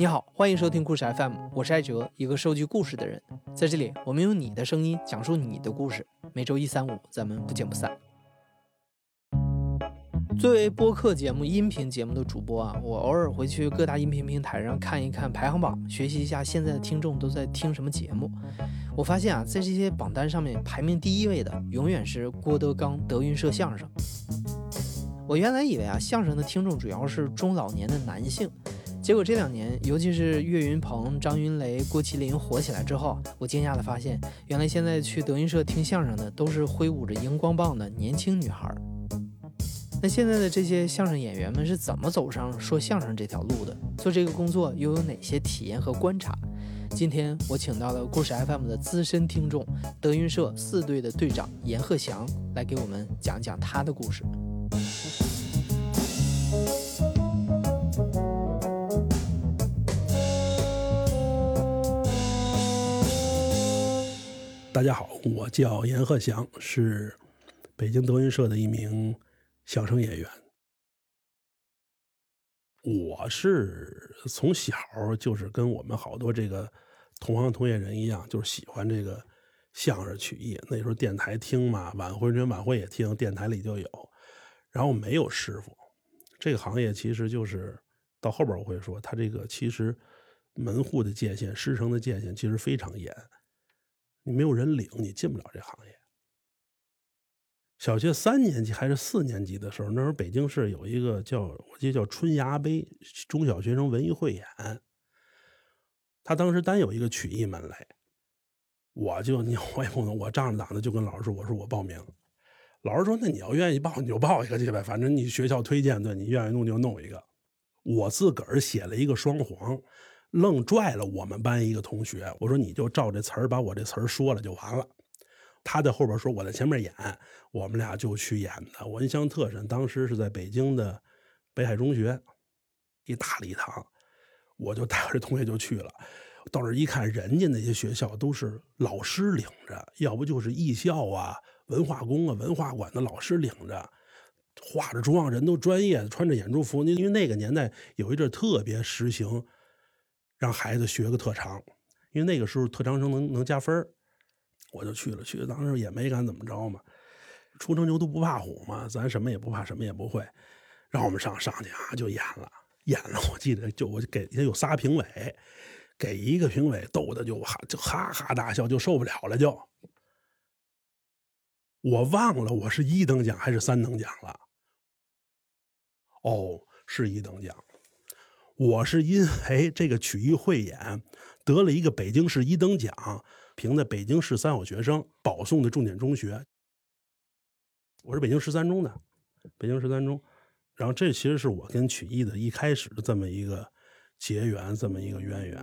你好，欢迎收听故事 FM，我是艾哲，一个收集故事的人。在这里，我们用你的声音讲述你的故事。每周一、三、五，咱们不见不散。作为播客节目、音频节目的主播啊，我偶尔会去各大音频平台上看一看排行榜，学习一下现在的听众都在听什么节目。我发现啊，在这些榜单上面排名第一位的，永远是郭德纲德云社相声。我原来以为啊，相声的听众主要是中老年的男性，结果这两年，尤其是岳云鹏、张云雷、郭麒麟火起来之后，我惊讶地发现，原来现在去德云社听相声的都是挥舞着荧光棒的年轻女孩。那现在的这些相声演员们是怎么走上说相声这条路的？做这个工作又有哪些体验和观察？今天我请到了故事 FM 的资深听众，德云社四队的队长阎鹤祥来给我们讲讲他的故事。大家好，我叫阎鹤祥，是北京德云社的一名相声演员。我是从小就是跟我们好多这个同行同业人一样，就是喜欢这个相声曲艺。那时候电台听嘛，晚会人晚会也听，电台里就有。然后没有师傅，这个行业其实就是到后边我会说，他这个其实门户的界限、师承的界限其实非常严。你没有人领，你进不了这行业。小学三年级还是四年级的时候，那时候北京市有一个叫我记得叫春芽杯中小学生文艺汇演，他当时单有一个曲艺门类，我就你我也不能，我仗着胆子就跟老师说，我说我报名。老师说那你要愿意报你就报一个去呗，反正你学校推荐的，你愿意弄就弄一个。我自个儿写了一个双簧。愣拽了我们班一个同学，我说你就照这词儿把我这词儿说了就完了。他在后边说我在前面演，我们俩就去演的。我印象特深，当时是在北京的北海中学一大礼堂，我就带着这同学就去了。到那一看，人家那些学校都是老师领着，要不就是艺校啊、文化宫啊、文化馆的老师领着，化着妆，人都专业，穿着演出服。因为那个年代有一阵特别实行。让孩子学个特长，因为那个时候特长生能能加分我就去了。去了当时也没敢怎么着嘛，初生牛犊不怕虎嘛，咱什么也不怕，什么也不会。让我们上上去啊，就演了，演了。我记得就我给也有仨评委，给一个评委逗的就哈就哈哈大笑，就受不了了。就我忘了我是一等奖还是三等奖了。哦，是一等奖。我是因为这个曲艺汇演得了一个北京市一等奖，评的北京市三好学生保送的重点中学。我是北京十三中的，北京十三中。然后这其实是我跟曲艺的一开始的这么一个结缘，这么一个渊源。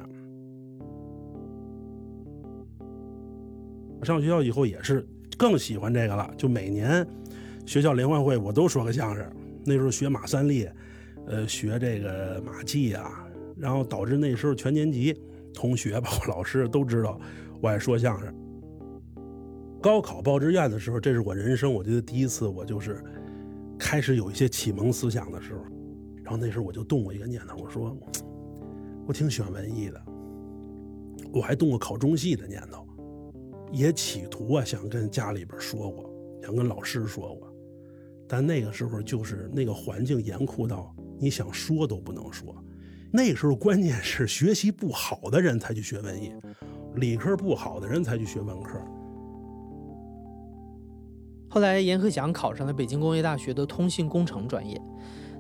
上学校以后也是更喜欢这个了，就每年学校联欢会我都说个相声。那时候学马三立。呃，学这个马季啊，然后导致那时候全年级同学包括老师都知道我爱说相声。高考报志愿的时候，这是我人生我觉得第一次，我就是开始有一些启蒙思想的时候。然后那时候我就动过一个念头，我说我挺喜欢文艺的，我还动过考中戏的念头，也企图啊想跟家里边说过，想跟老师说过，但那个时候就是那个环境严酷到。你想说都不能说，那时候关键是学习不好的人才去学文艺，理科不好的人才去学文科。后来阎鹤祥考上了北京工业大学的通信工程专业。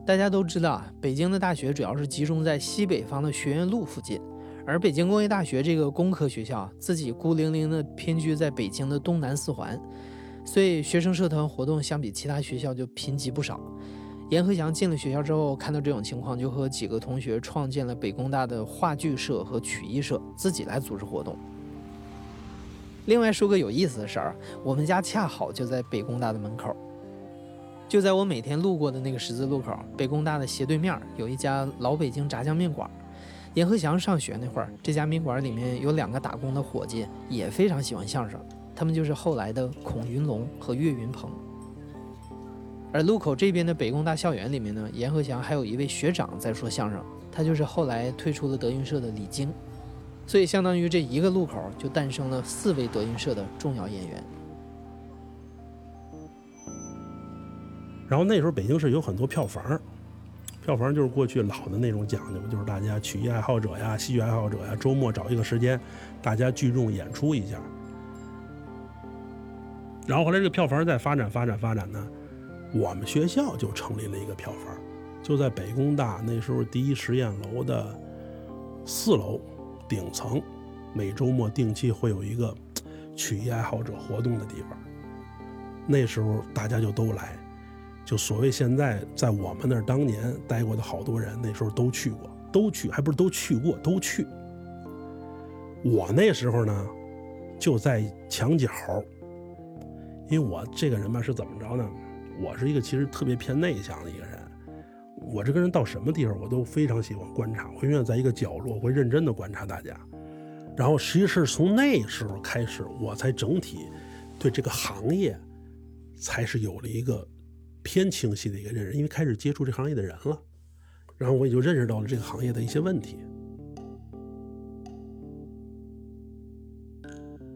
大家都知道啊，北京的大学主要是集中在西北方的学院路附近，而北京工业大学这个工科学校自己孤零零的偏居在北京的东南四环，所以学生社团活动相比其他学校就贫瘠不少。阎鹤祥进了学校之后，看到这种情况，就和几个同学创建了北工大的话剧社和曲艺社，自己来组织活动。另外说个有意思的事儿，我们家恰好就在北工大的门口，就在我每天路过的那个十字路口，北工大的斜对面有一家老北京炸酱面馆。阎鹤祥上学那会儿，这家面馆里面有两个打工的伙计，也非常喜欢相声，他们就是后来的孔云龙和岳云鹏。而路口这边的北工大校园里面呢，阎鹤祥还有一位学长在说相声，他就是后来退出了德云社的李菁，所以相当于这一个路口就诞生了四位德云社的重要演员。然后那时候北京市有很多票房，票房就是过去老的那种讲究，就是大家曲艺爱好者呀、戏剧爱好者呀，周末找一个时间，大家聚众演出一下。然后后来这个票房再发展发展发展呢，我们学校就成立了一个票房，就在北工大那时候第一实验楼的四楼顶层，每周末定期会有一个曲艺爱好者活动的地方。那时候大家就都来。就所谓现在在我们那儿当年待过的好多人，那时候都去过，都去，还不是都去过，都去。我那时候呢，就在墙角，因为我这个人吧是怎么着呢？我是一个其实特别偏内向的一个人，我这个人到什么地方我都非常喜欢观察，我永远在一个角落会认真的观察大家。然后实际是从那时候开始，我才整体对这个行业才是有了一个。偏清晰的一个认识，因为开始接触这行业的人了，然后我也就认识到了这个行业的一些问题。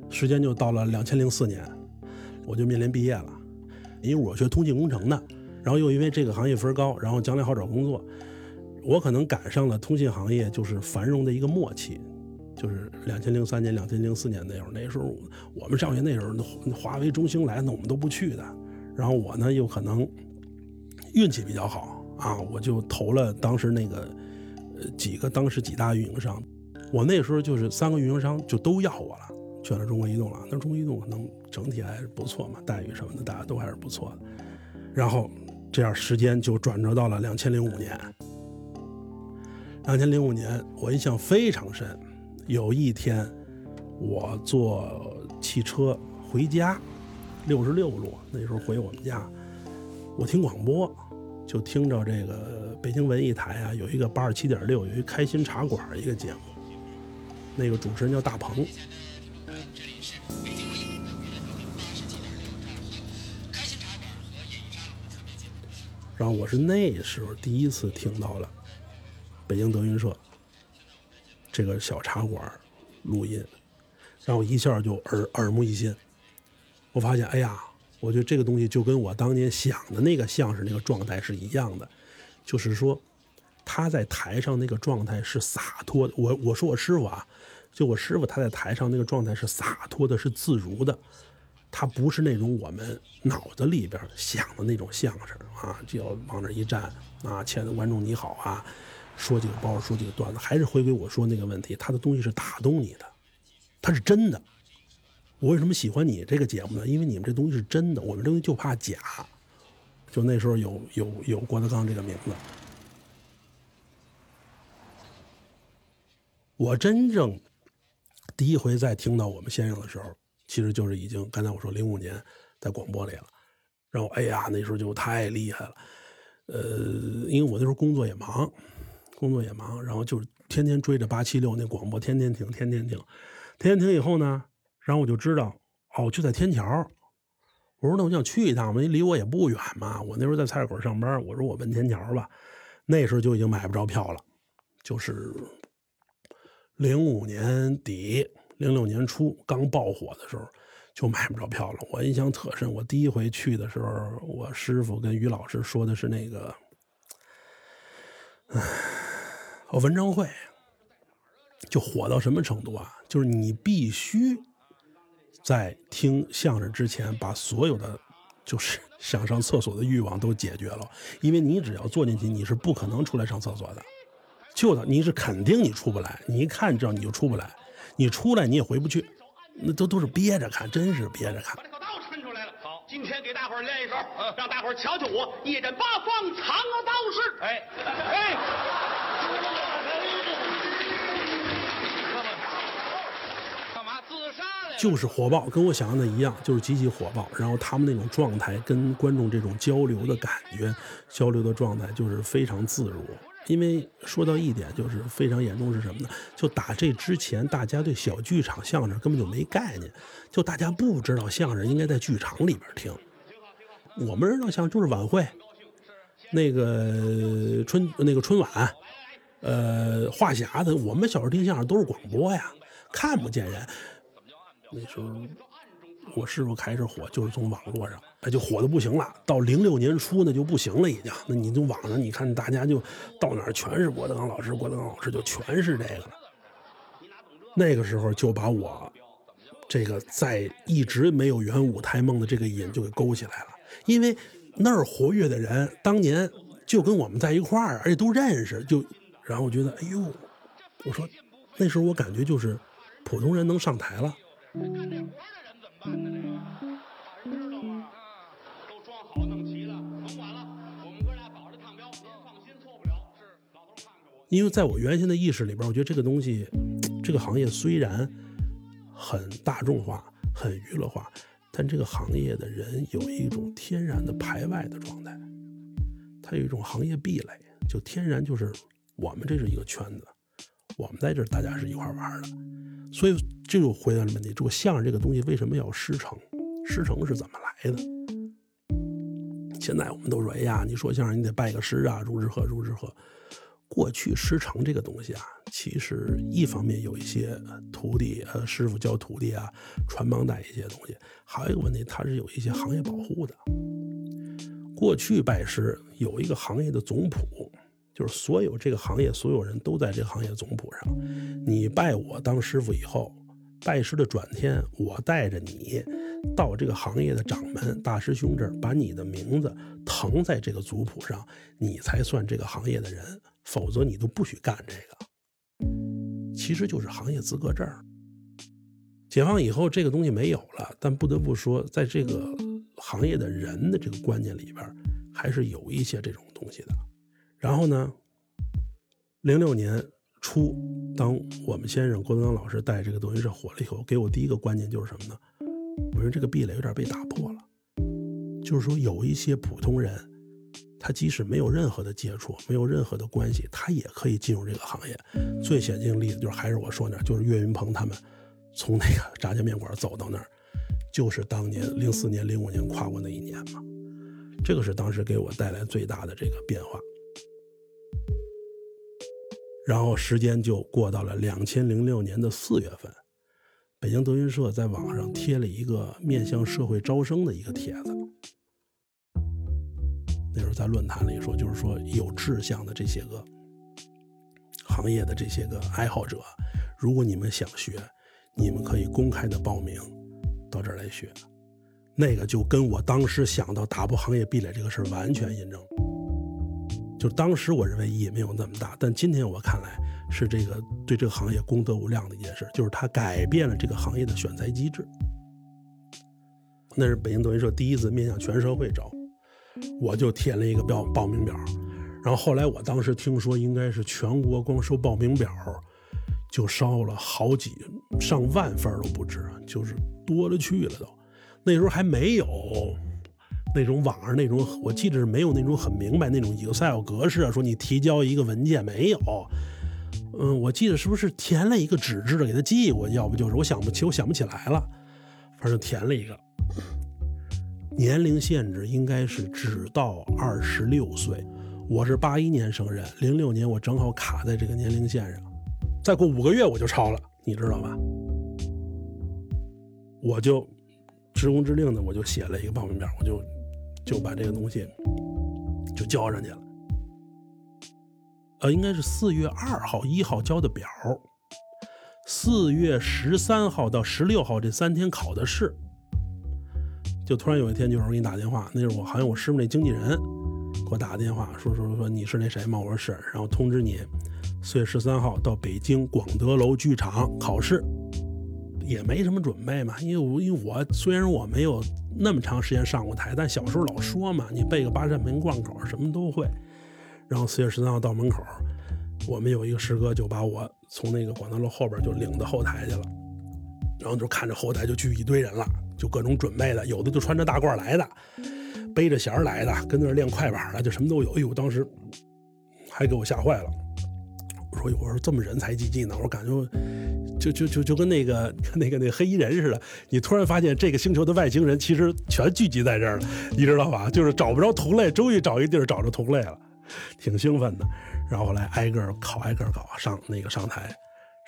时间就到了两千零四年，我就面临毕业了，因为我学通信工程的，然后又因为这个行业分高，然后将来好找工作，我可能赶上了通信行业就是繁荣的一个末期，就是两千零三年、两千零四年那会儿，那时候我们上学那时候，华为、中兴来，那我们都不去的。然后我呢，又可能运气比较好啊，我就投了当时那个呃几个当时几大运营商，我那时候就是三个运营商就都要我了，选了中国移动了。那中国移动可能整体还是不错嘛，待遇什么的大家都还是不错的。然后这样时间就转折到了两千零五年。两千零五年我印象非常深，有一天我坐汽车回家。六十六路那时候回我们家，我听广播，就听着这个北京文艺台啊，有一个八十七点六，有一开心茶馆一个节目，那个主持人叫大鹏。然后我是那时候第一次听到了北京德云社这个小茶馆录音，然后一下就耳耳目一新。我发现，哎呀，我觉得这个东西就跟我当年想的那个相声那个状态是一样的，就是说，他在台上那个状态是洒脱的。我我说我师傅啊，就我师傅他在台上那个状态是洒脱的，是自如的，他不是那种我们脑子里边想的那种相声啊，就要往那一站啊，亲爱的观众你好啊，说几个包，说几个段子，还是回归我说那个问题，他的东西是打动你的，他是真的。我为什么喜欢你这个节目呢？因为你们这东西是真的，我们这东西就怕假。就那时候有有有郭德纲这个名字。我真正第一回在听到我们先生的时候，其实就是已经刚才我说零五年在广播里了。然后哎呀，那时候就太厉害了。呃，因为我那时候工作也忙，工作也忙，然后就是天天追着八七六那广播，天天听，天天听，天天听以后呢。然后我就知道，哦，就在天桥。我说那我想去一趟嘛，离我也不远嘛。我那时候在菜市口上班，我说我奔天桥吧。那时候就已经买不着票了，就是零五年底、零六年初刚爆火的时候，就买不着票了。我印象特深，我第一回去的时候，我师傅跟于老师说的是那个，唉，文章会就火到什么程度啊？就是你必须。在听相声之前，把所有的就是想上厕所的欲望都解决了，因为你只要坐进去，你是不可能出来上厕所的，就的你是肯定你出不来，你一看知道你就出不来，你出来你也回不去，那都都是憋着看，真是憋着看。把这口刀抻出来了，好，今天给大伙儿练一手，让大伙儿瞧瞧我一人八方藏刀式，哎哎。就是火爆，跟我想象的一样，就是极其火爆。然后他们那种状态，跟观众这种交流的感觉，交流的状态就是非常自如。因为说到一点，就是非常严重是什么呢？就打这之前，大家对小剧场相声根本就没概念，就大家不知道相声应该在剧场里边听。我们人照相就是晚会，那个春那个春晚，呃，话匣子，我们小时候听相声都是广播呀，看不见人。那时候我师傅开始火，就是从网络上，哎，就火的不行了。到零六年初那就不行了，已经。那你就网上，你看大家就到哪儿全是郭德纲老师，郭德纲老师就全是这个了。那个时候就把我这个在一直没有圆舞台梦的这个瘾就给勾起来了，因为那儿活跃的人当年就跟我们在一块儿，而且都认识，就然后我觉得，哎呦，我说那时候我感觉就是普通人能上台了。办呢？这个大人知道吗？啊，都装好弄齐了，甭管了，我们哥俩保着趟标，您放心，错不了。是，老头看看我。因为在我原先的意识里边，我觉得这个东西，这个行业虽然很大众化、很娱乐化，但这个行业的人有一种天然的排外的状态，它有一种行业壁垒，就天然就是我们这是一个圈子，我们在这儿大家是一块玩的。所以这就回答了问题：这个相声这个东西为什么要师承？师承是怎么来的？现在我们都说：“哎呀，你说相声你得拜个师啊，如之何如之何。”过去师承这个东西啊，其实一方面有一些徒弟呃师傅教徒弟啊，传帮带一些东西；还有一个问题，它是有一些行业保护的。过去拜师有一个行业的总谱。就是所有这个行业所有人都在这个行业总谱上，你拜我当师傅以后，拜师的转天，我带着你到这个行业的掌门大师兄这儿，把你的名字腾在这个族谱上，你才算这个行业的人，否则你都不许干这个。其实就是行业资格证。解放以后这个东西没有了，但不得不说，在这个行业的人的这个观念里边，还是有一些这种东西的。然后呢？零六年初，当我们先生郭德纲老师带这个德云社火了以后，给我第一个观念就是什么呢？我说这个壁垒有点被打破了。就是说，有一些普通人，他即使没有任何的接触，没有任何的关系，他也可以进入这个行业。最显性的例子就是还是我说那，就是岳云鹏他们从那个炸酱面馆走到那儿，就是当年零四年、零五年跨过那一年嘛。这个是当时给我带来最大的这个变化。然后时间就过到了两千零六年的四月份，北京德云社在网上贴了一个面向社会招生的一个帖子。那时候在论坛里说，就是说有志向的这些个行业的这些个爱好者，如果你们想学，你们可以公开的报名到这儿来学。那个就跟我当时想到打破行业壁垒这个事儿完全印证。就当时我认为意义没有那么大，但今天我看来是这个对这个行业功德无量的一件事，就是它改变了这个行业的选材机制。那是北京德云社第一次面向全社会招，我就填了一个报报名表，然后后来我当时听说应该是全国光收报名表就烧了好几上万份都不止，就是多了去了都，那时候还没有。那种网上那种，我记得是没有那种很明白那种 Excel 格式啊，说你提交一个文件没有？嗯，我记得是不是填了一个纸质的给他寄过？要不就是我想不起，我想不起来了。反正填了一个，年龄限制应该是只到二十六岁。我是八一年生人，零六年我正好卡在这个年龄线上，再过五个月我就超了，你知道吧？我就职工之令的，我就写了一个报名表，我就。就把这个东西就交上去了，呃，应该是四月二号、一号交的表，四月十三号到十六号这三天考的试，就突然有一天，就是我给你打电话，那是我好像我师傅那经纪人给我打个电话，说说说你是那谁吗？我说是，然后通知你四月十三号到北京广德楼剧场考试。也没什么准备嘛，因为我因为我虽然我没有那么长时间上过台，但小时候老说嘛，你背个八扇门贯口什么都会。然后四月十三号到门口，我们有一个师哥就把我从那个广德楼后边就领到后台去了，然后就看着后台就聚一堆人了，就各种准备的，有的就穿着大褂来的，背着弦来的，跟那儿练快板的，就什么都有。哎呦，当时还给我吓坏了。我说我说这么人才济济呢，我感觉。就就就就跟那个那个那个黑衣人似的，你突然发现这个星球的外星人其实全聚集在这儿了，你知道吧？就是找不着同类，终于找一地儿找着同类了，挺兴奋的。然后后来挨个考，挨个搞上那个上台，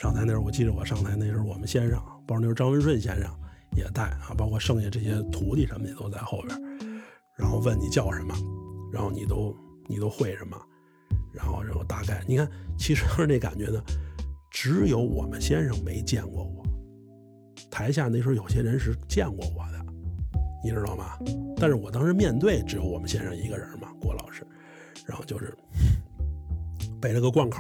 上台那时候我记得我上台那时候我们先生，包括那时候张文顺先生也带啊，包括剩下这些徒弟什么的都在后边，然后问你叫什么，然后你都你都会什么，然后然后大概你看，其实那感觉呢。只有我们先生没见过我，台下那时候有些人是见过我的，你知道吗？但是我当时面对只有我们先生一个人嘛，郭老师，然后就是背了个贯口，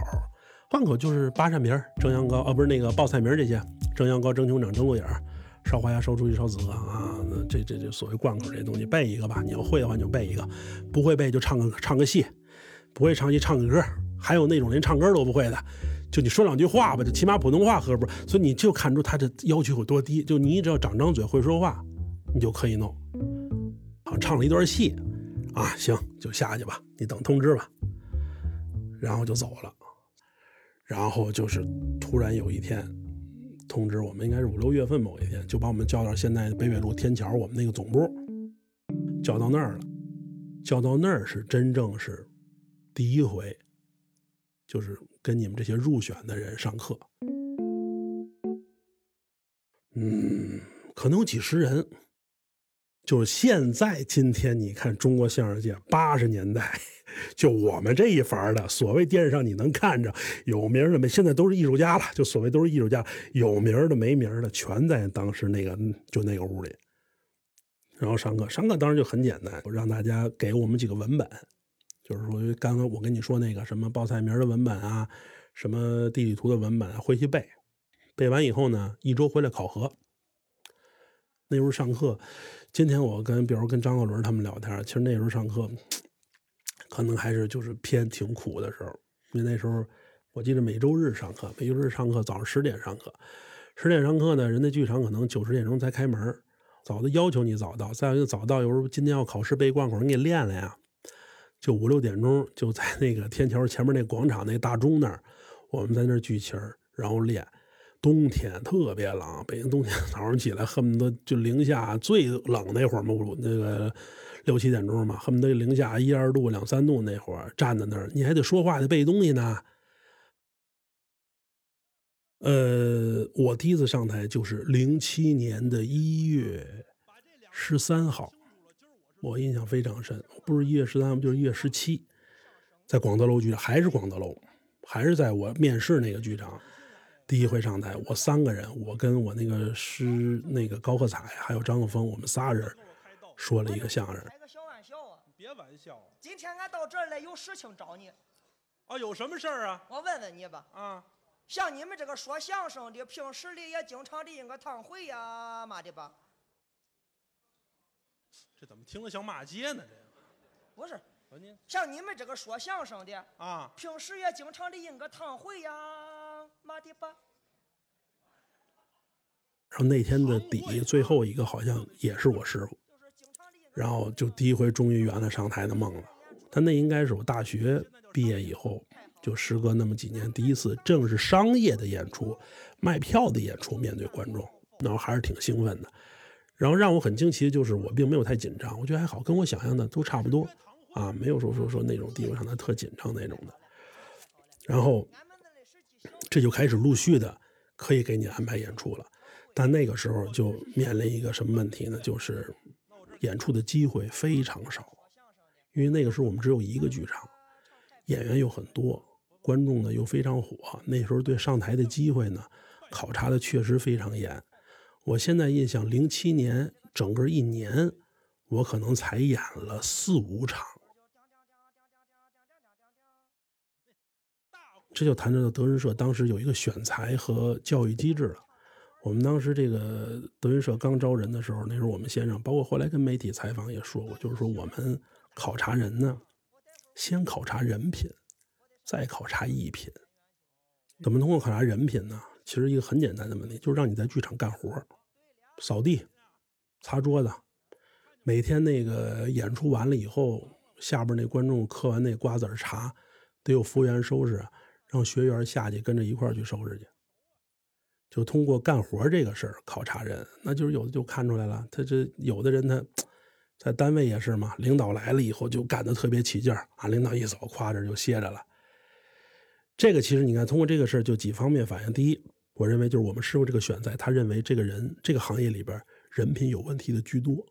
贯口就是八扇屏、蒸羊羔啊，不是那个报菜名这些，蒸羊羔、蒸熊掌、蒸鹿眼、烧花鸭、烧雏鸡、烧子鹅啊，这这这所谓贯口这东西背一个吧，你要会的话你就背一个，不会背就唱个唱个戏，不会唱戏唱个歌，还有那种连唱歌都不会的。就你说两句话吧，就起码普通话合不，所以你就看出他这要求有多低。就你只要长张嘴会说话，你就可以弄。好，唱了一段戏，啊，行，就下去吧，你等通知吧。然后就走了。然后就是突然有一天通知我们，应该是五六月份某一天，就把我们叫到现在北纬路天桥我们那个总部，叫到那儿了。叫到那儿是真正是第一回，就是。跟你们这些入选的人上课，嗯，可能有几十人。就是现在今天，你看中国相声界八十年代，就我们这一伐的，所谓电视上你能看着有名的没？现在都是艺术家了，就所谓都是艺术家，有名的没名的，全在当时那个就那个屋里。然后上课，上课当然就很简单，我让大家给我们几个文本。就是说，刚刚我跟你说那个什么报菜名的文本啊，什么地理图的文本啊，回去背。背完以后呢，一周回来考核。那时候上课，今天我跟比如跟张鹤伦他们聊天，其实那时候上课，可能还是就是偏挺苦的时候。因为那时候我记得每周日上课，每周日上课早上十点上课，十点上课呢，人家剧场可能九十点钟才开门，早的要求你早到，再有就早到，有时候今天要考试背贯口，你给练了呀。就五六点钟，就在那个天桥前面那广场那大钟那儿，我们在那儿聚齐儿，然后练。冬天特别冷，北京冬天早上起来恨不得就零下最冷那会儿嘛，那个六七点钟嘛，恨不得零下一二度、两三度那会儿，站在那儿你还得说话得背东西呢。呃，我第一次上台就是零七年的一月十三号。我印象非常深，不是一月十三，就是一月十七，在广德楼剧场，还是广德楼，还是在我面试那个剧场，第一回上台，我三个人，我跟我那个师那个高鹤彩，还有张鹤峰，我们仨人说了一个相声。开个小玩笑啊！别玩笑。今天俺到这儿来有事情找你。啊，有什么事儿啊？我问问你吧。啊。像你们这个说相声的，平时里也经常的应个堂会呀，嘛的吧？这怎么听着像骂街呢？这个不是，像你们这个说相声的啊，平时也经常的应个堂会呀，妈的吧？然后那天的底最后一个好像也是我师傅，然后就第一回终于圆了上台的梦了。但那应该是我大学毕业以后，就时隔那么几年，第一次正是商业的演出，卖票的演出，面对观众，然后还是挺兴奋的。然后让我很惊奇的就是，我并没有太紧张，我觉得还好，跟我想象的都差不多啊，没有说说说那种地方上的特紧张那种的。然后这就开始陆续的可以给你安排演出了，但那个时候就面临一个什么问题呢？就是演出的机会非常少，因为那个时候我们只有一个剧场，演员又很多，观众呢又非常火，那时候对上台的机会呢考察的确实非常严。我现在印象，零七年整个一年，我可能才演了四五场。这就谈到德云社当时有一个选材和教育机制了。我们当时这个德云社刚招人的时候，那时候我们先生，包括后来跟媒体采访也说过，就是说我们考察人呢，先考察人品，再考察艺品。怎么通过考察人品呢？其实一个很简单的问题，就是让你在剧场干活，扫地、擦桌子。每天那个演出完了以后，下边那观众嗑完那瓜子茶，得有服务员收拾，让学员下去跟着一块去收拾去。就通过干活这个事儿考察人，那就是有的就看出来了，他这有的人他 在单位也是嘛，领导来了以后就干得特别起劲儿啊，领导一走，夸着就歇着了。这个其实你看，通过这个事儿就几方面反映：第一，我认为就是我们师傅这个选材，他认为这个人这个行业里边人品有问题的居多，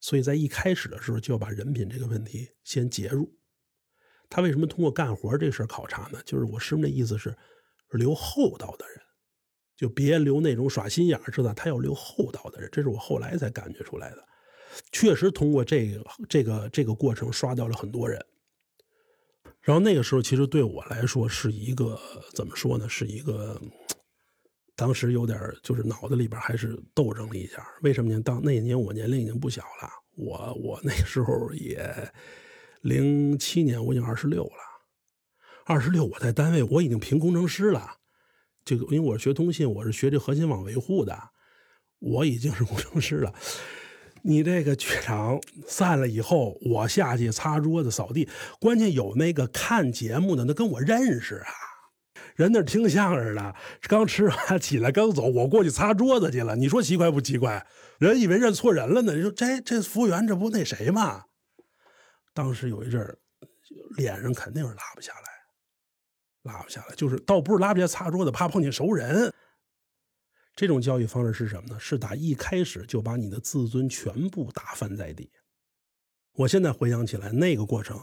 所以在一开始的时候就要把人品这个问题先截入。他为什么通过干活这事儿考察呢？就是我师傅的意思是留厚道的人。就别留那种耍心眼儿，知道他要留厚道的人，这是我后来才感觉出来的。确实通过这个这个这个过程刷掉了很多人。然后那个时候其实对我来说是一个怎么说呢？是一个当时有点就是脑子里边还是斗争了一下。为什么呢？当那年我年龄已经不小了，我我那时候也零七年我已经二十六了，二十六我在单位我已经评工程师了。这个，因为我是学通信，我是学这核心网维护的，我已经是工程师了。你这个剧场散了以后，我下去擦桌子、扫地，关键有那个看节目的，那跟我认识啊。人那听相声的，刚吃完起来刚走，我过去擦桌子去了。你说奇怪不奇怪？人以为认错人了呢。你说这这服务员这不那谁吗？当时有一阵儿，脸上肯定是拉不下来。拉不下来，就是倒不是拉不下擦桌子，怕碰见熟人。这种教育方式是什么呢？是打一开始就把你的自尊全部打翻在地。我现在回想起来，那个过程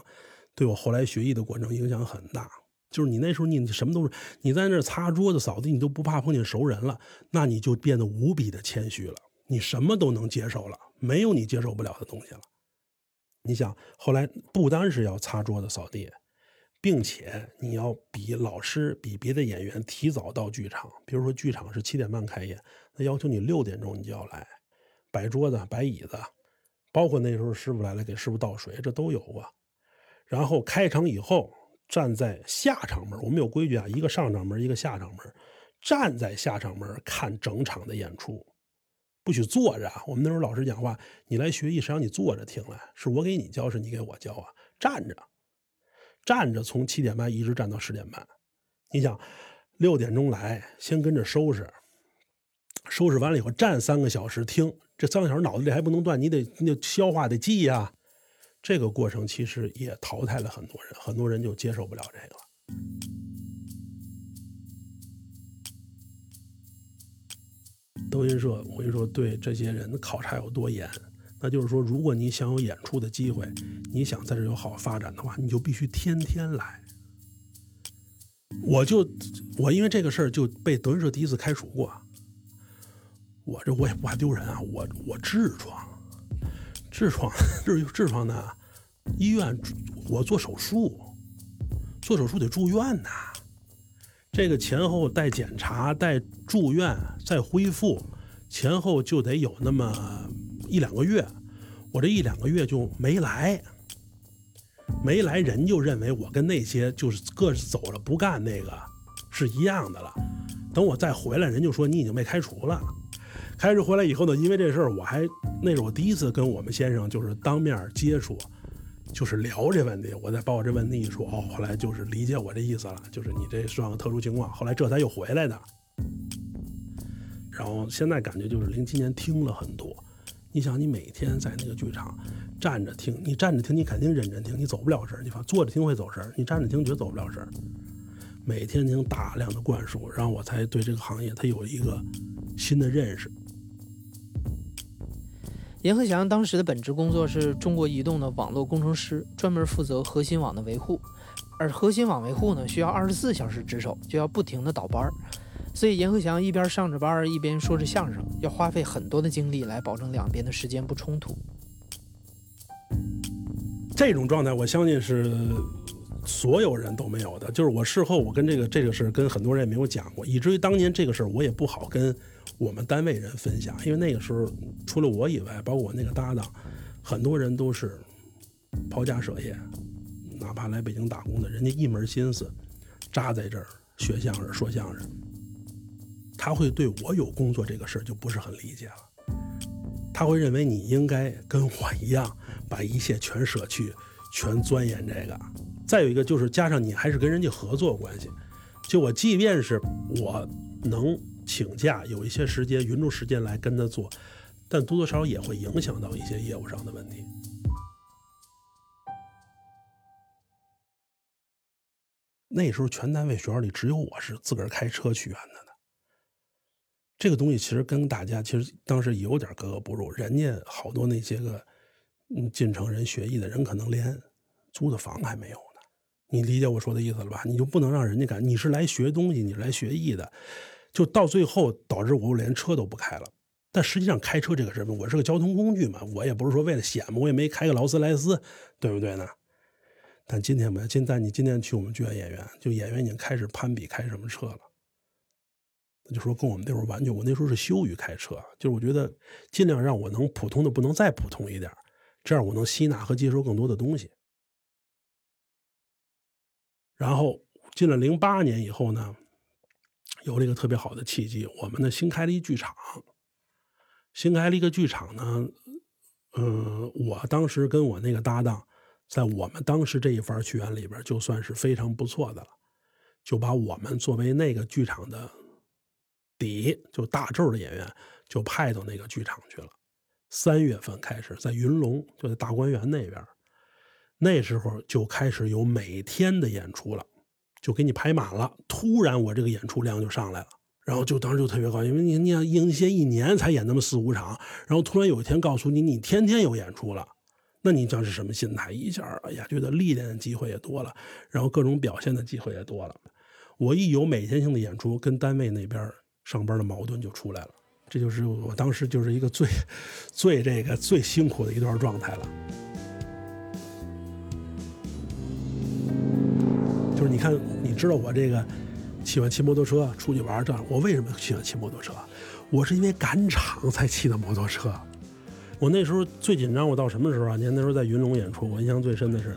对我后来学艺的过程影响很大。就是你那时候你什么都是你在那擦桌子扫地，你都不怕碰见熟人了，那你就变得无比的谦虚了。你什么都能接受了，没有你接受不了的东西了。你想，后来不单是要擦桌子扫地。并且你要比老师、比别的演员提早到剧场，比如说剧场是七点半开演，那要求你六点钟你就要来，摆桌子、摆椅子，包括那时候师傅来了给师傅倒水，这都有过。然后开场以后站在下场门，我们有规矩啊，一个上场门，一个下场门，站在下场门看整场的演出，不许坐着。我们那时候老师讲话，你来学艺是让你坐着听来，是我给你教，是你给我教啊，站着。站着从七点半一直站到十点半，你想六点钟来，先跟着收拾，收拾完了以后站三个小时听，这三个小时脑子里还不能断，你得你得消化得记呀。这个过程其实也淘汰了很多人，很多人就接受不了这个了。德云社，我跟你说，对这些人的考察有多严。那就是说，如果你想有演出的机会，你想在这有好发展的话，你就必须天天来。我就我因为这个事儿就被德云社第一次开除过。我这我也不怕丢人啊，我我痔疮，痔疮 痔痔疮呢，医院我做手术，做手术得住院呐。这个前后带检查、带住院、再恢复，前后就得有那么。一两个月，我这一两个月就没来，没来人就认为我跟那些就是各走了不干那个是一样的了。等我再回来，人就说你已经被开除了。开始回来以后呢，因为这事儿，我还那是我第一次跟我们先生就是当面接触，就是聊这问题。我再把我这问题一说，哦，后来就是理解我这意思了，就是你这算个特殊情况。后来这才又回来的。然后现在感觉就是零七年听了很多。你想，你每天在那个剧场站着听，你站着听，你肯定认真听，你走不了神儿。你放坐着听会走神儿，你站着听绝走不了神儿。每天听大量的灌输，然后我才对这个行业它有一个新的认识。阎鹤祥当时的本职工作是中国移动的网络工程师，专门负责核心网的维护，而核心网维护呢，需要二十四小时值守，就要不停的倒班儿。所以阎鹤祥一边上着班一边说着相声，要花费很多的精力来保证两边的时间不冲突。这种状态，我相信是所有人都没有的。就是我事后，我跟这个这个事跟很多人也没有讲过，以至于当年这个事儿我也不好跟我们单位人分享，因为那个时候除了我以外，包括我那个搭档，很多人都是抛家舍业，哪怕来北京打工的，人家一门心思扎在这儿学相声、说相声。他会对我有工作这个事儿就不是很理解了，他会认为你应该跟我一样，把一切全舍去，全钻研这个。再有一个就是加上你还是跟人家合作关系，就我即便是我能请假，有一些时间匀出时间来跟他做，但多多少少也会影响到一些业务上的问题。那时候全单位学校里只有我是自个儿开车去远的呢。这个东西其实跟大家其实当时有点格格不入，人家好多那些个嗯进城人学艺的人，可能连租的房还没有呢。你理解我说的意思了吧？你就不能让人家感你是来学东西，你是来学艺的，就到最后导致我连车都不开了。但实际上开车这个事儿，我是个交通工具嘛，我也不是说为了显嘛，我也没开个劳斯莱斯，对不对呢？但今天没有，今但你今天去我们剧院演员，就演员已经开始攀比开什么车了。就说跟我们那会儿完全，我那时候是羞于开车，就是我觉得尽量让我能普通的不能再普通一点，这样我能吸纳和接收更多的东西。然后进了零八年以后呢，有了一个特别好的契机，我们呢新开了一剧场，新开了一个剧场呢，嗯，我当时跟我那个搭档，在我们当时这一番剧院里边，就算是非常不错的了，就把我们作为那个剧场的。底就大咒的演员就派到那个剧场去了。三月份开始在云龙，就在大观园那边，那时候就开始有每天的演出了，就给你排满了。突然我这个演出量就上来了，然后就当时就特别高兴，因为你你想应先一年才演那么四五场，然后突然有一天告诉你你天天有演出了，那你这是什么心态？一下哎呀，觉得历练的机会也多了，然后各种表现的机会也多了。我一有每天性的演出，跟单位那边。上班的矛盾就出来了，这就是我当时就是一个最最这个最辛苦的一段状态了。就是你看，你知道我这个喜欢骑摩托车出去玩这样，我为什么喜欢骑摩托车？我是因为赶场才骑的摩托车。我那时候最紧张，我到什么时候啊？你看那时候在云龙演出，我印象最深的是，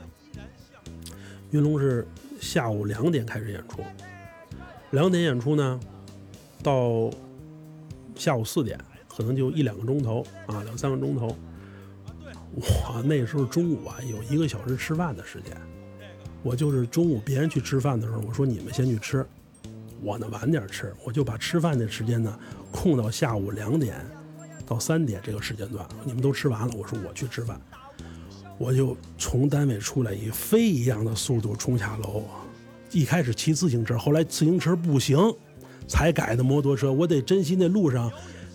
云龙是下午两点开始演出，两点演出呢。到下午四点，可能就一两个钟头啊，两三个钟头。我那时候中午啊，有一个小时吃饭的时间。我就是中午别人去吃饭的时候，我说你们先去吃，我呢晚点吃。我就把吃饭的时间呢空到下午两点到三点这个时间段，你们都吃完了，我说我去吃饭。我就从单位出来，以飞一样的速度冲下楼。一开始骑自行车，后来自行车不行。才改的摩托车，我得珍惜那路上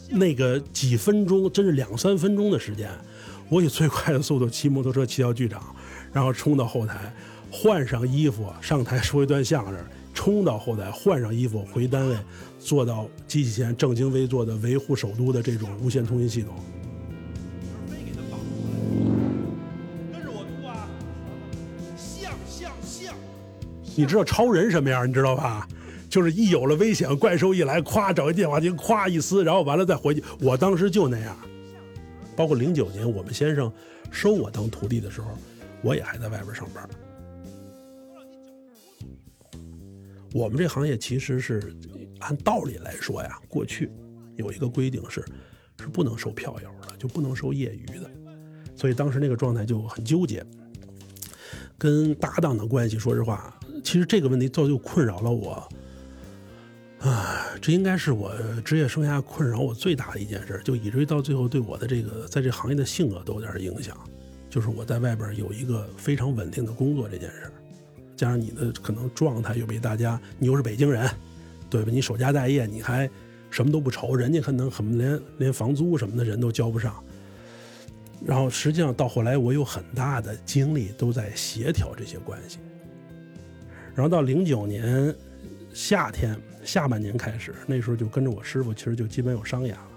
那个几分钟，真是两三分钟的时间。我以最快的速度骑摩托车骑到剧场，然后冲到后台，换上衣服上台说一段相声，冲到后台换上衣服回单位，坐到机器前正襟危坐的维护首都的这种无线通信系统。跟着我读啊，像像像。你知道超人什么样？你知道吧？就是一有了危险，怪兽一来，咵找一电话亭，咵一撕，然后完了再回去。我当时就那样。包括零九年我们先生收我当徒弟的时候，我也还在外边上班。我们这行业其实是按道理来说呀，过去有一个规定是是不能收票友的，就不能收业余的。所以当时那个状态就很纠结。跟搭档的关系，说实话，其实这个问题早就困扰了我。啊，这应该是我职业生涯困扰我最大的一件事，就以至于到最后对我的这个在这行业的性格都有点影响。就是我在外边有一个非常稳定的工作这件事，加上你的可能状态又比大家，你又是北京人，对吧？你守家待业，你还什么都不愁，人家可能很连连房租什么的人都交不上。然后实际上到后来，我有很大的精力都在协调这些关系。然后到零九年夏天。下半年开始，那时候就跟着我师傅，其实就基本有商演了，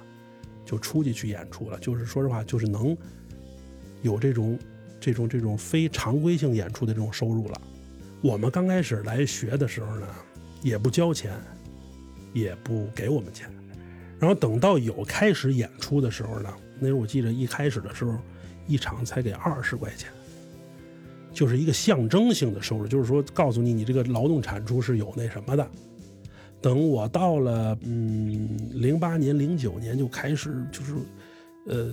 就出去去演出了。就是说实话，就是能有这种、这种、这种非常规性演出的这种收入了。我们刚开始来学的时候呢，也不交钱，也不给我们钱。然后等到有开始演出的时候呢，那时候我记得一开始的时候，一场才给二十块钱，就是一个象征性的收入，就是说告诉你，你这个劳动产出是有那什么的。等我到了，嗯，零八年、零九年就开始，就是，呃，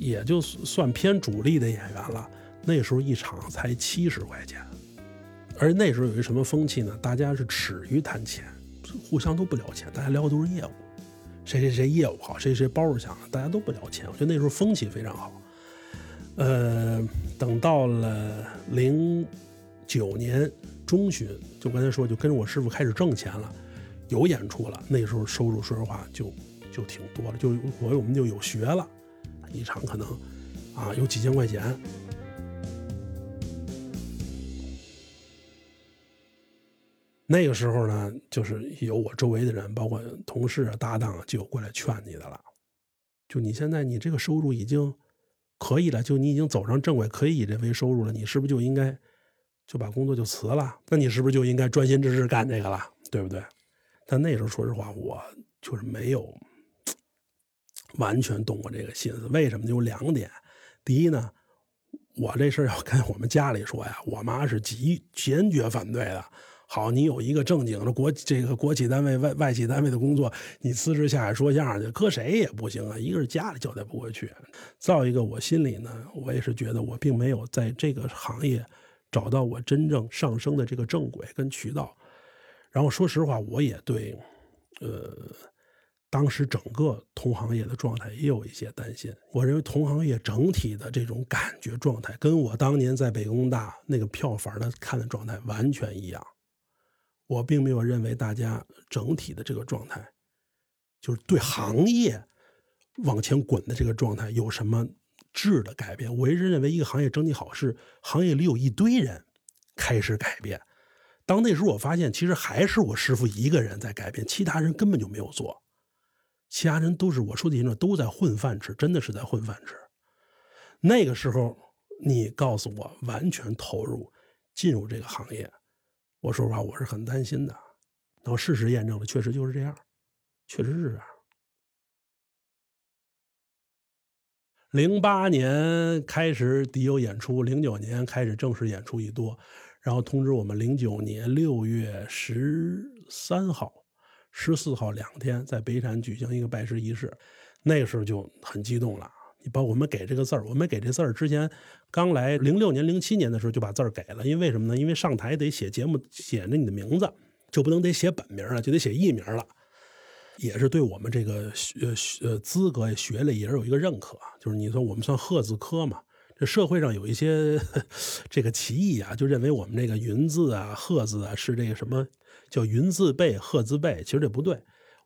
也就算偏主力的演员了。那时候一场才七十块钱，而那时候有一什么风气呢？大家是耻于谈钱，互相都不聊钱，大家聊的都是业务。谁谁谁业务好，谁谁包袱强，大家都不聊钱。我觉得那时候风气非常好。呃，等到了零九年中旬，就刚才说，就跟着我师傅开始挣钱了，有演出了。那时候收入说实话就就挺多了，就我我们就有学了，一场可能啊有几千块钱。那个时候呢，就是有我周围的人，包括同事啊、搭档啊，就有过来劝你的了。就你现在你这个收入已经可以了，就你已经走上正轨，可以以这为收入了，你是不是就应该就把工作就辞了？那你是不是就应该专心致志干这个了？对不对？但那时候说实话，我就是没有完全动过这个心思。为什么？有两点。第一呢，我这事要跟我们家里说呀，我妈是极坚决反对的。好，你有一个正经的国这个国企单位、外外企单位的工作，你辞职下来说相声去，搁谁也不行啊。一个是家里交代不过去，再一个我心里呢，我也是觉得我并没有在这个行业找到我真正上升的这个正轨跟渠道。然后说实话，我也对，呃，当时整个同行业的状态也有一些担心。我认为同行业整体的这种感觉状态，跟我当年在北工大那个票房的看的状态完全一样。我并没有认为大家整体的这个状态，就是对行业往前滚的这个状态有什么质的改变。我一直认为一个行业整体好是行业里有一堆人开始改变。当那时候我发现，其实还是我师傅一个人在改变，其他人根本就没有做，其他人都是我说的人都在混饭吃，真的是在混饭吃。那个时候，你告诉我完全投入进入这个行业。我说实话，我是很担心的。然后事实验证了，确实就是这样，确实是这样。零八年开始底有演出，零九年开始正式演出一多，然后通知我们零九年六月十三号、十四号两天在北展举行一个拜师仪式，那个时候就很激动了。你把我们给这个字儿，我们给这字儿之前刚来零六年、零七年的时候就把字儿给了，因为什么呢？因为上台得写节目，写着你的名字，就不能得写本名了，就得写艺名了，也是对我们这个呃呃资格学历也是有一个认可。就是你说我们算鹤字科嘛，这社会上有一些 这个歧义啊，就认为我们这个云字啊、鹤字啊是这个什么叫云字辈、鹤字辈，其实这不对，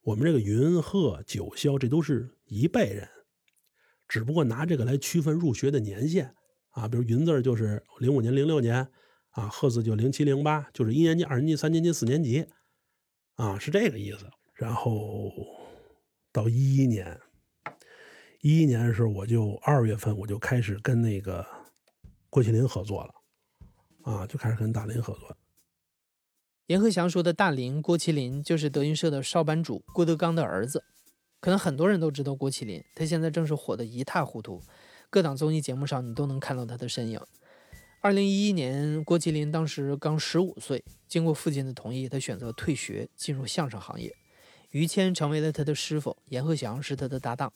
我们这个云鹤九霄这都是一辈人。只不过拿这个来区分入学的年限啊，比如云字就是零五年、零六年啊，鹤字就零七、零八，就是一年级、二年级、三年级、四年级啊，是这个意思。然后到一一年，一一年的时候，我就二月份我就开始跟那个郭麒麟合作了啊，就开始跟大林合作。阎鹤祥说的大林郭麒麟就是德云社的少班主郭德纲的儿子。可能很多人都知道郭麒麟，他现在正是火得一塌糊涂，各档综艺节目上你都能看到他的身影。二零一一年，郭麒麟当时刚十五岁，经过父亲的同意，他选择退学进入相声行业。于谦成为了他的师傅，阎鹤祥是他的搭档。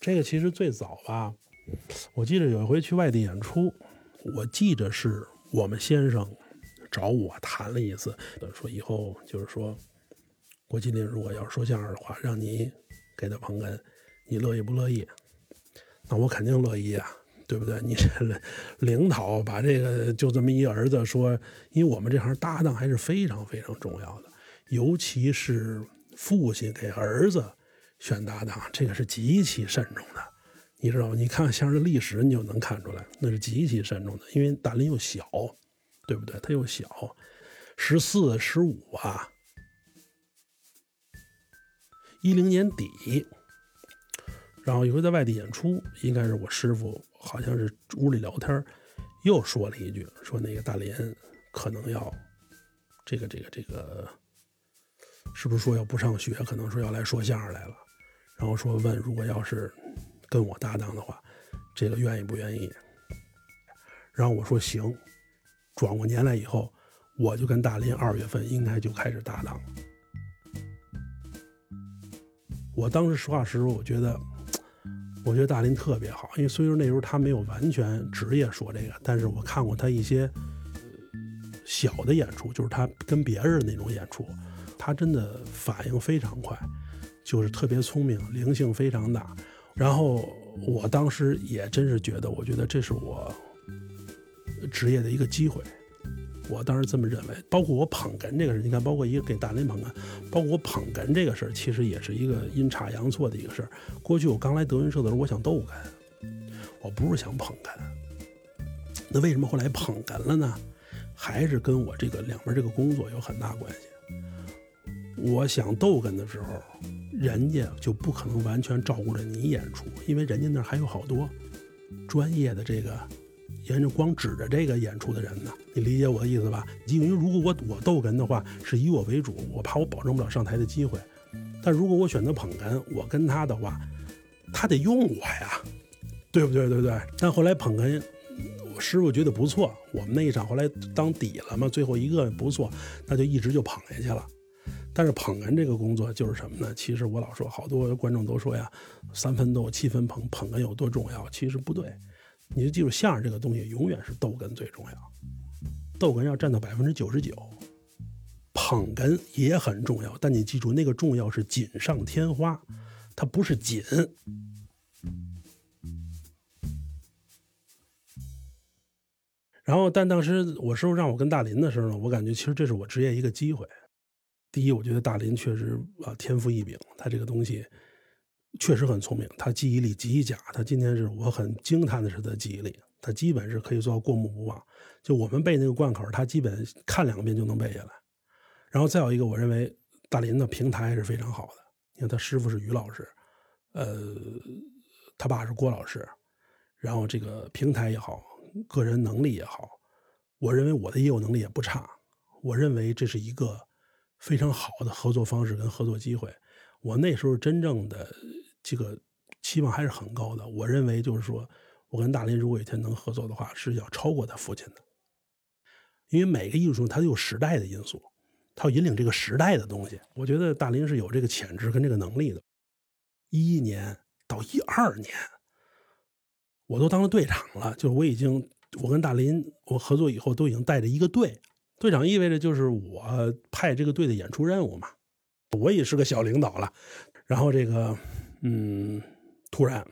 这个其实最早吧，我记得有一回去外地演出，我记着是我们先生找我谈了一次，说以后就是说。郭麒麟如果要说相声的话，让你给他捧哏，你乐意不乐意？那我肯定乐意啊，对不对？你这领导把这个就这么一儿子说，因为我们这行搭档还是非常非常重要的，尤其是父亲给儿子选搭档，这个是极其慎重的。你知道吗？你看相声历史，你就能看出来，那是极其慎重的。因为大林又小，对不对？他又小，十四、十五啊。一零年底，然后一回在外地演出，应该是我师傅，好像是屋里聊天，又说了一句，说那个大林可能要这个这个这个，是不是说要不上学，可能说要来说相声来了，然后说问如果要是跟我搭档的话，这个愿意不愿意？然后我说行，转过年来以后，我就跟大林二月份应该就开始搭档。我当时实话实说，我觉得，我觉得大林特别好，因为虽说那时候他没有完全职业说这个，但是我看过他一些小的演出，就是他跟别人那种演出，他真的反应非常快，就是特别聪明，灵性非常大。然后我当时也真是觉得，我觉得这是我职业的一个机会。我当时这么认为，包括我捧哏这个事，你看，包括一个给大林捧哏，包括我捧哏这个事儿，其实也是一个阴差阳错的一个事儿。过去我刚来德云社的时候，我想逗哏，我不是想捧哏。那为什么后来捧哏了呢？还是跟我这个两边这个工作有很大关系。我想逗哏的时候，人家就不可能完全照顾着你演出，因为人家那儿还有好多专业的这个。人家光指着这个演出的人呢，你理解我的意思吧？因为如果我我逗哏的话，是以我为主，我怕我保证不了上台的机会。但如果我选择捧哏，我跟他的话，他得用我呀，对不对？对不对？但后来捧哏，我师傅觉得不错，我们那一场后来当底了嘛，最后一个不错，那就一直就捧下去了。但是捧哏这个工作就是什么呢？其实我老说，好多观众都说呀，三分逗，七分捧，捧哏有多重要？其实不对。你就记住，相声这个东西永远是逗哏最重要，逗哏要占到百分之九十九，捧哏也很重要，但你记住，那个重要是锦上添花，它不是锦。然后，但当时我师傅让我跟大林的时候呢，我感觉其实这是我职业一个机会。第一，我觉得大林确实啊天赋异禀，他这个东西。确实很聪明，他记忆力极佳。他今天是我很惊叹的是他记忆力，他基本是可以做到过目不忘。就我们背那个贯口，他基本看两遍就能背下来。然后再有一个，我认为大林的平台是非常好的。你看他师傅是于老师，呃，他爸是郭老师，然后这个平台也好，个人能力也好，我认为我的业务能力也不差。我认为这是一个非常好的合作方式跟合作机会。我那时候真正的。这个期望还是很高的。我认为，就是说，我跟大林如果有一天能合作的话，是要超过他父亲的。因为每个艺术中，他都有时代的因素，他要引领这个时代的东西。我觉得大林是有这个潜质跟这个能力的。一一年到一二年，我都当了队长了，就是我已经，我跟大林我合作以后，都已经带着一个队。队长意味着就是我派这个队的演出任务嘛，我也是个小领导了。然后这个。嗯，突然，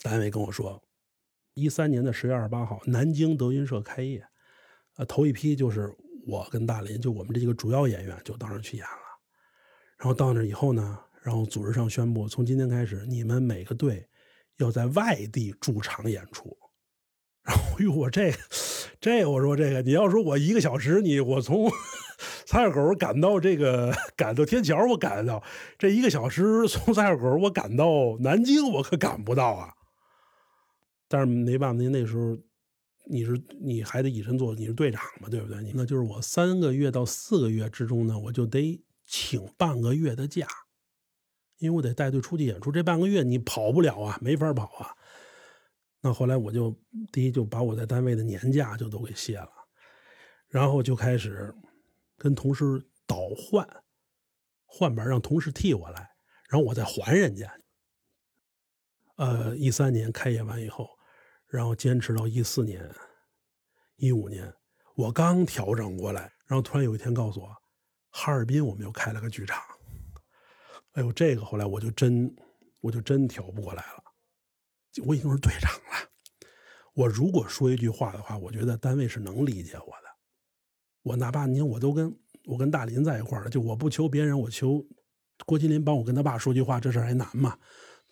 单位跟我说，一三年的十月二十八号，南京德云社开业，呃，头一批就是我跟大林，就我们这几个主要演员就到那去演了。然后到那以后呢，然后组织上宣布，从今天开始，你们每个队要在外地驻场演出。然后，哟，我这，这我说这个，你要说我一个小时，你我从。三海口赶到这个，赶到天桥，我赶到。这一个小时从三海口我赶到南京，我可赶不到啊。但是没办法，您那时候你是你还得以身作则，你是队长嘛，对不对？你那就是我三个月到四个月之中呢，我就得请半个月的假，因为我得带队出去演出。这半个月你跑不了啊，没法跑啊。那后来我就第一就把我在单位的年假就都给卸了，然后就开始。跟同事倒换，换班让同事替我来，然后我再还人家。呃，一三年开业完以后，然后坚持到一四年、一五年，我刚调整过来，然后突然有一天告诉我，哈尔滨我们又开了个剧场。哎呦，这个后来我就真，我就真调不过来了。我已经是队长了，我如果说一句话的话，我觉得单位是能理解我的。我哪怕你，我都跟我跟大林在一块儿了，就我不求别人，我求郭麒麟帮我跟他爸说句话，这事儿还难吗？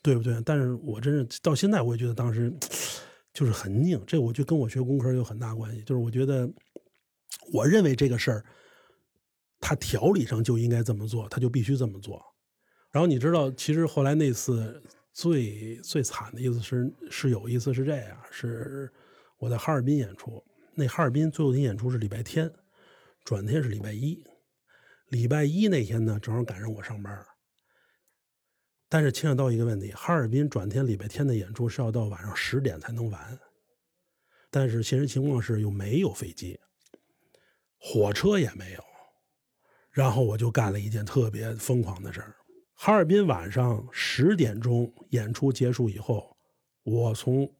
对不对？但是我真是到现在，我也觉得当时就是很拧。这我就跟我学工科有很大关系，就是我觉得，我认为这个事儿，他条理上就应该这么做，他就必须这么做。然后你知道，其实后来那次最最惨的意思是，是有一次是这样，是我在哈尔滨演出，那哈尔滨最后一天演出是礼拜天。转天是礼拜一，礼拜一那天呢，正好赶上我上班。但是牵扯到一个问题，哈尔滨转天礼拜天的演出是要到晚上十点才能完。但是现实情况是又没有飞机，火车也没有。然后我就干了一件特别疯狂的事儿：哈尔滨晚上十点钟演出结束以后，我从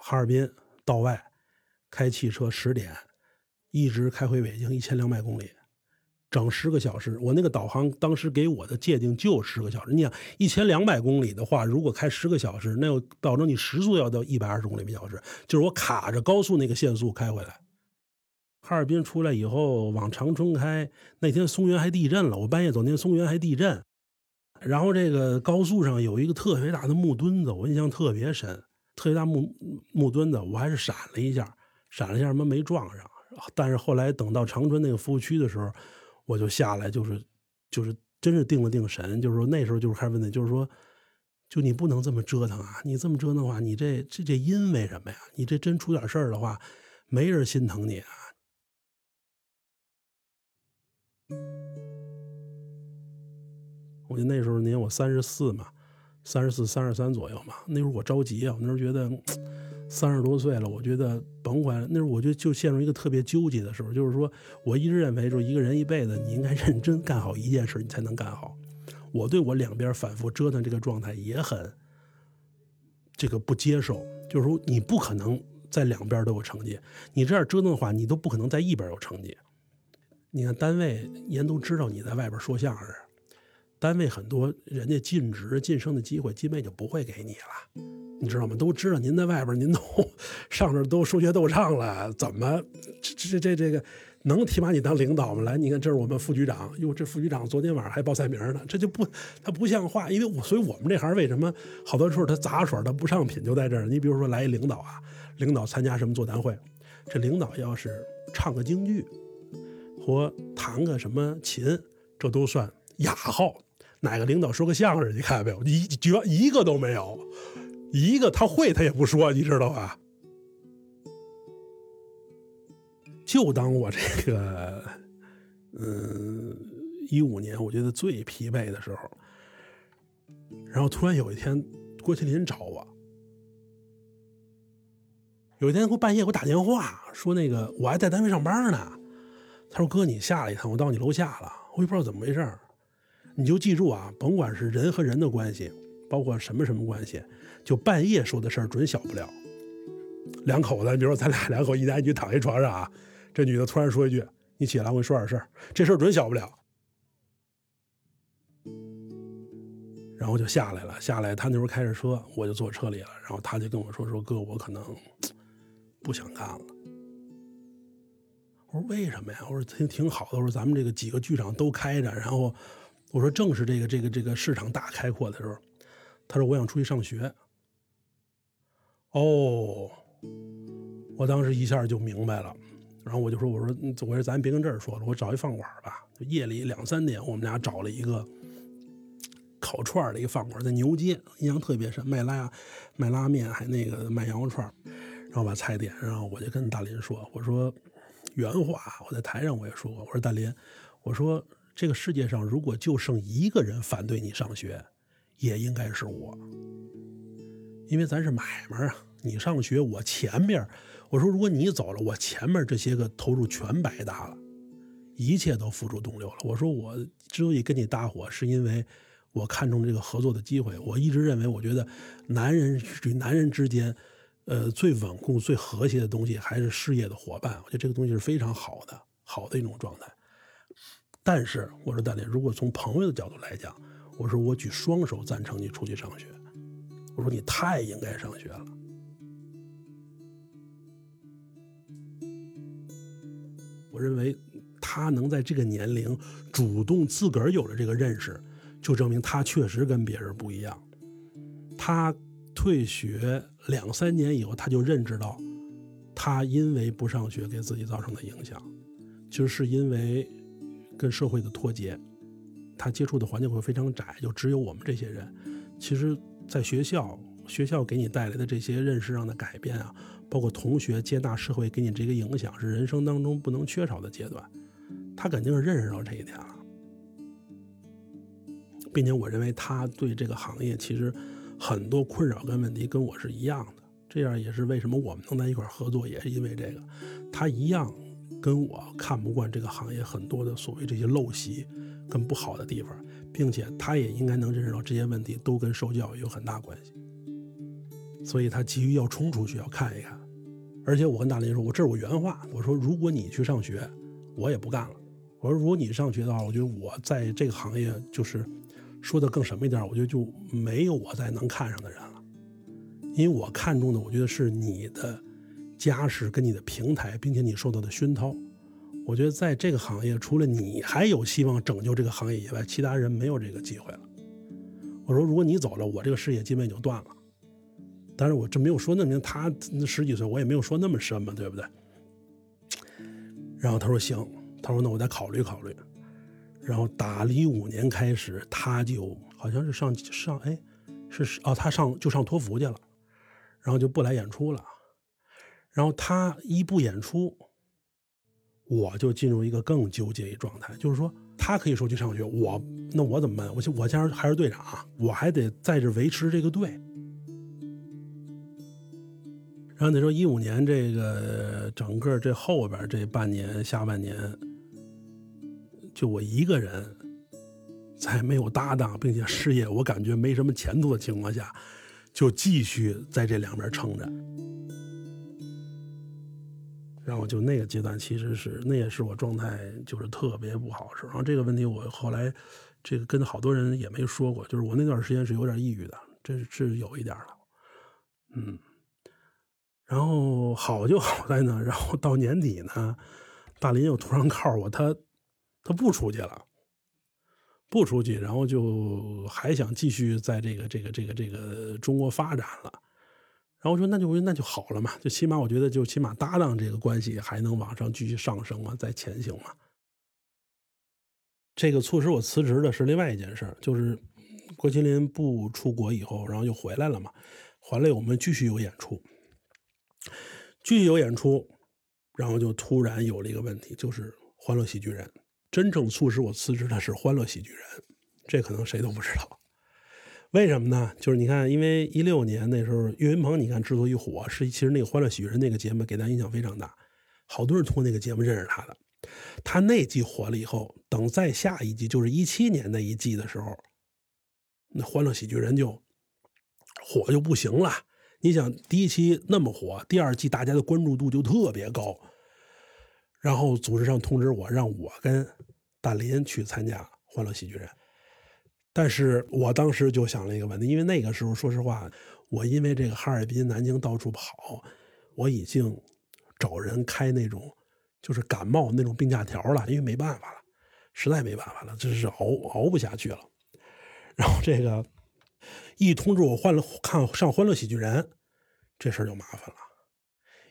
哈尔滨到外开汽车十点。一直开回北京一千两百公里，整十个小时。我那个导航当时给我的界定就十个小时。你想一千两百公里的话，如果开十个小时，那要保证你时速要到一百二十公里每小时，就是我卡着高速那个限速开回来。哈尔滨出来以后往长春开，那天松原还地震了，我半夜走那天松原还地震。然后这个高速上有一个特别大的木墩子，我印象特别深，特别大木木墩子，我还是闪了一下，闪了一下，什么没撞上。但是后来等到长春那个服务区的时候，我就下来，就是就是真是定了定神，就是说那时候就是开始问题，就是说，就你不能这么折腾啊！你这么折腾的话，你这这这因为什么呀？你这真出点事儿的话，没人心疼你啊！我就那时候年我三十四嘛，三十四、三十三左右嘛。那时候我着急啊，我那时候觉得三十多岁了，我觉得甭管那时候，我就就陷入一个特别纠结的时候，就是说我一直认为，说一个人一辈子你应该 认真干好一件事，你才能干好。我对我两边反复折腾这个状态也很这个不接受，就是说你不可能在两边都有成绩，你这样折腾的话，你都不可能在一边有成绩。你看单位人都知道你在外边说相声。单位很多人家晋职晋升的机会，基本就不会给你了，你知道吗？都知道您在外边，您都 上这都说学逗唱了，怎么这这这这个能提拔你当领导吗？来，你看这是我们副局长，哟，这副局长昨天晚上还报菜名呢，这就不他不像话，因为我所以我们这行为什么好多时候他杂耍他不上品就在这儿。你比如说来一领导啊，领导参加什么座谈会，这领导要是唱个京剧或弹个什么琴，这都算雅号。哪个领导说个相声？你看见没有？一绝一个都没有，一个他会他也不说，你知道吧？就当我这个，嗯，一五年我觉得最疲惫的时候，然后突然有一天郭麒麟找我，有一天给我半夜给我打电话说那个我还在单位上班呢，他说哥你下来一趟，我到你楼下了，我也不知道怎么回事。你就记住啊，甭管是人和人的关系，包括什么什么关系，就半夜说的事儿准小不了。两口子，比如说咱俩两口一男一女躺一床上啊，这女的突然说一句：“你起来，我跟你说点事儿。”这事儿准小不了。然后就下来了，下来他那时候开着车，我就坐车里了。然后他就跟我说：“说哥，我可能不想干了。”我说：“为什么呀？”我说：“挺挺好的。”我说：“咱们这个几个剧场都开着，然后。”我说正是这个这个这个市场大开阔的时候，他说我想出去上学。哦，我当时一下就明白了，然后我就说我说我说咱别跟这儿说了，我找一饭馆吧。夜里两三点，我们俩找了一个烤串的一个饭馆，在牛街，印象特别深，卖拉卖拉面，还那个卖羊肉串，然后把菜点上，我就跟大林说，我说原话，我在台上我也说过，我说大林，我说。这个世界上，如果就剩一个人反对你上学，也应该是我，因为咱是买卖啊。你上学，我前面我说，如果你走了，我前面这些个投入全白搭了，一切都付诸东流了。我说，我之所以跟你搭伙，是因为我看中这个合作的机会。我一直认为，我觉得男人与男人之间，呃，最稳固、最和谐的东西还是事业的伙伴。我觉得这个东西是非常好的，好的一种状态。但是我说大林，如果从朋友的角度来讲，我说我举双手赞成你出去上学。我说你太应该上学了。我认为他能在这个年龄主动自个儿有了这个认识，就证明他确实跟别人不一样。他退学两三年以后，他就认知到，他因为不上学给自己造成的影响，就是因为。跟社会的脱节，他接触的环境会非常窄，就只有我们这些人。其实，在学校，学校给你带来的这些认识上的改变啊，包括同学接纳社会给你这个影响，是人生当中不能缺少的阶段。他肯定是认识到这一点了，并且我认为他对这个行业其实很多困扰跟问题跟我是一样的。这样也是为什么我们能在一块合作，也是因为这个，他一样。跟我看不惯这个行业很多的所谓这些陋习跟不好的地方，并且他也应该能认识到这些问题都跟受教育有很大关系，所以他急于要冲出去要看一看。而且我跟大林说，我这是我原话，我说如果你去上学，我也不干了。我说如果你上学的话，我觉得我在这个行业就是说的更什么一点，我觉得就没有我再能看上的人了，因为我看中的，我觉得是你的家世跟你的平台，并且你受到的熏陶。我觉得在这个行业，除了你还有希望拯救这个行业以外，其他人没有这个机会了。我说，如果你走了，我这个事业基本就断了。但是我这没有说那么，他十几岁，我也没有说那么深嘛，对不对？然后他说行，他说那我再考虑考虑。然后打了一五年开始，他就好像是上上哎，是哦，他上就上托福去了，然后就不来演出了。然后他一不演出。我就进入一个更纠结一状态，就是说他可以说去上学，我那我怎么办？我我现在还是队长，我还得在这维持这个队。然后你说一五年这个整个这后边这半年下半年，就我一个人，在没有搭档，并且事业我感觉没什么前途的情况下，就继续在这两边撑着。然后就那个阶段，其实是那也是我状态就是特别不好的时候。然后这个问题我后来这个跟好多人也没说过，就是我那段时间是有点抑郁的，这是有一点了，嗯。然后好就好在呢，然后到年底呢，大林又突然告诉我他他不出去了，不出去，然后就还想继续在这个这个这个这个中国发展了。然后我说那就那就好了嘛，就起码我觉得就起码搭档这个关系还能往上继续上升嘛，再前行嘛。这个促使我辞职的是另外一件事，就是郭麒麟不出国以后，然后又回来了嘛，回来我们继续有演出，继续有演出，然后就突然有了一个问题，就是《欢乐喜剧人》。真正促使我辞职的是《欢乐喜剧人》，这可能谁都不知道。为什么呢？就是你看，因为一六年那时候，岳云鹏，你看之所以火，是其实那个《欢乐喜剧人》那个节目给咱影响非常大，好多人通过那个节目认识他的。他那季火了以后，等再下一季，就是一七年那一季的时候，那《欢乐喜剧人》就火就不行了。你想，第一期那么火，第二季大家的关注度就特别高。然后组织上通知我，让我跟大林去参加《欢乐喜剧人》。但是我当时就想了一个问题，因为那个时候，说实话，我因为这个哈尔滨、南京到处跑，我已经找人开那种就是感冒那种病假条了，因为没办法了，实在没办法了，这是熬熬不下去了。然后这个一通知我换了看上《欢乐喜剧人》，这事儿就麻烦了，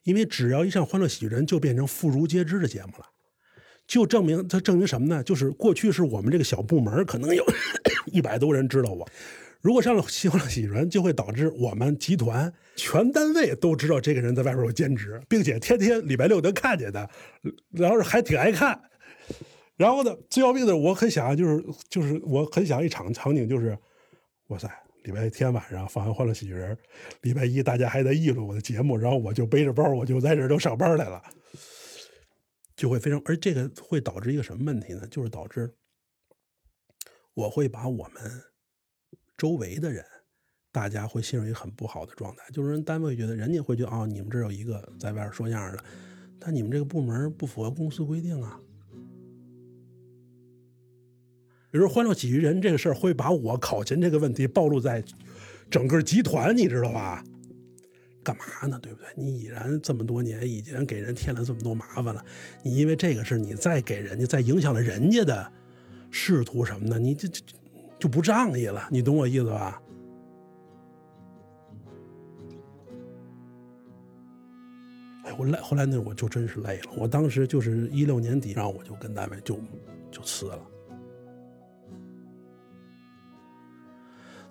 因为只要一上《欢乐喜剧人》，就变成妇孺皆知的节目了。就证明它证明什么呢？就是过去是我们这个小部门可能有 一百多人知道我，如果上了《欢乐喜剧人》，就会导致我们集团全单位都知道这个人在外边有兼职，并且天天礼拜六能看见他，然后还挺爱看。然后呢，最要命的我很想就是就是我很想一场场景就是，哇塞，礼拜天晚上放完《欢乐喜剧人》，礼拜一大家还在议论我的节目，然后我就背着包我就在这儿都上班来了。就会非常，而这个会导致一个什么问题呢？就是导致我会把我们周围的人，大家会陷入一个很不好的状态。就是人单位觉得，人家会觉得啊，你们这有一个在外边说相声的，但你们这个部门不符合公司规定啊。比如说《欢乐喜剧人》这个事儿，会把我考勤这个问题暴露在整个集团，你知道吧？干嘛呢？对不对？你已然这么多年，已经给人添了这么多麻烦了。你因为这个事，你再给人家，再影响了人家的仕途什么的，你这这就不仗义了。你懂我意思吧？哎，我累，后来那我就真是累了。我当时就是一六年底，然后我就跟单位就就辞了。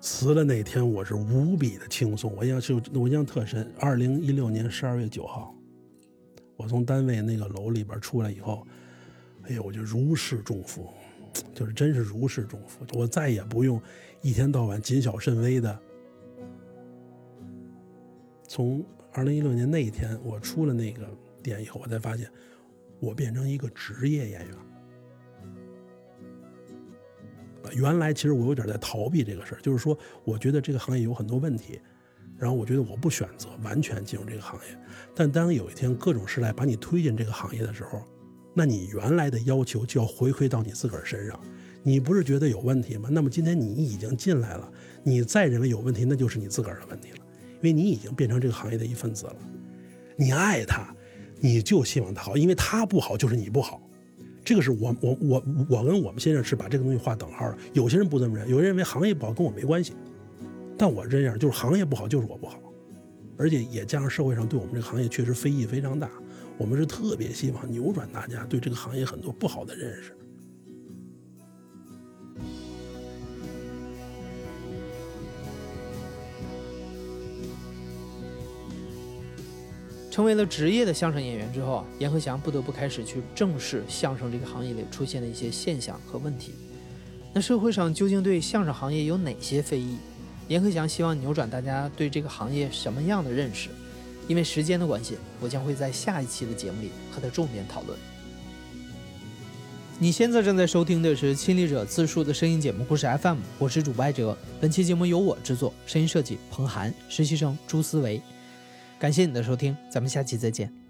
辞了那天，我是无比的轻松。我印象是，我印象特深。二零一六年十二月九号，我从单位那个楼里边出来以后，哎呦，我就如释重负，就是真是如释重负。我再也不用一天到晚谨小慎微的。从二零一六年那一天我出了那个店以后，我才发现，我变成一个职业演员。原来其实我有点在逃避这个事儿，就是说，我觉得这个行业有很多问题，然后我觉得我不选择完全进入这个行业。但当有一天各种事来把你推进这个行业的时候，那你原来的要求就要回馈到你自个儿身上。你不是觉得有问题吗？那么今天你已经进来了，你再认为有问题，那就是你自个儿的问题了，因为你已经变成这个行业的一份子了。你爱他，你就希望他好，因为他不好就是你不好。这个是我我我我跟我们先生是把这个东西划等号的。有些人不这么认，有人认为行业不好跟我没关系，但我这样就是行业不好就是我不好，而且也加上社会上对我们这个行业确实非议非常大，我们是特别希望扭转大家对这个行业很多不好的认识。成为了职业的相声演员之后啊，阎鹤祥不得不开始去正视相声这个行业里出现的一些现象和问题。那社会上究竟对相声行业有哪些非议？阎鹤祥希望扭转大家对这个行业什么样的认识？因为时间的关系，我将会在下一期的节目里和他重点讨论。你现在正在收听的是亲历者自述的声音节目故事 FM，我是主播艾哲。本期节目由我制作，声音设计彭涵，实习生朱思维。感谢你的收听，咱们下期再见。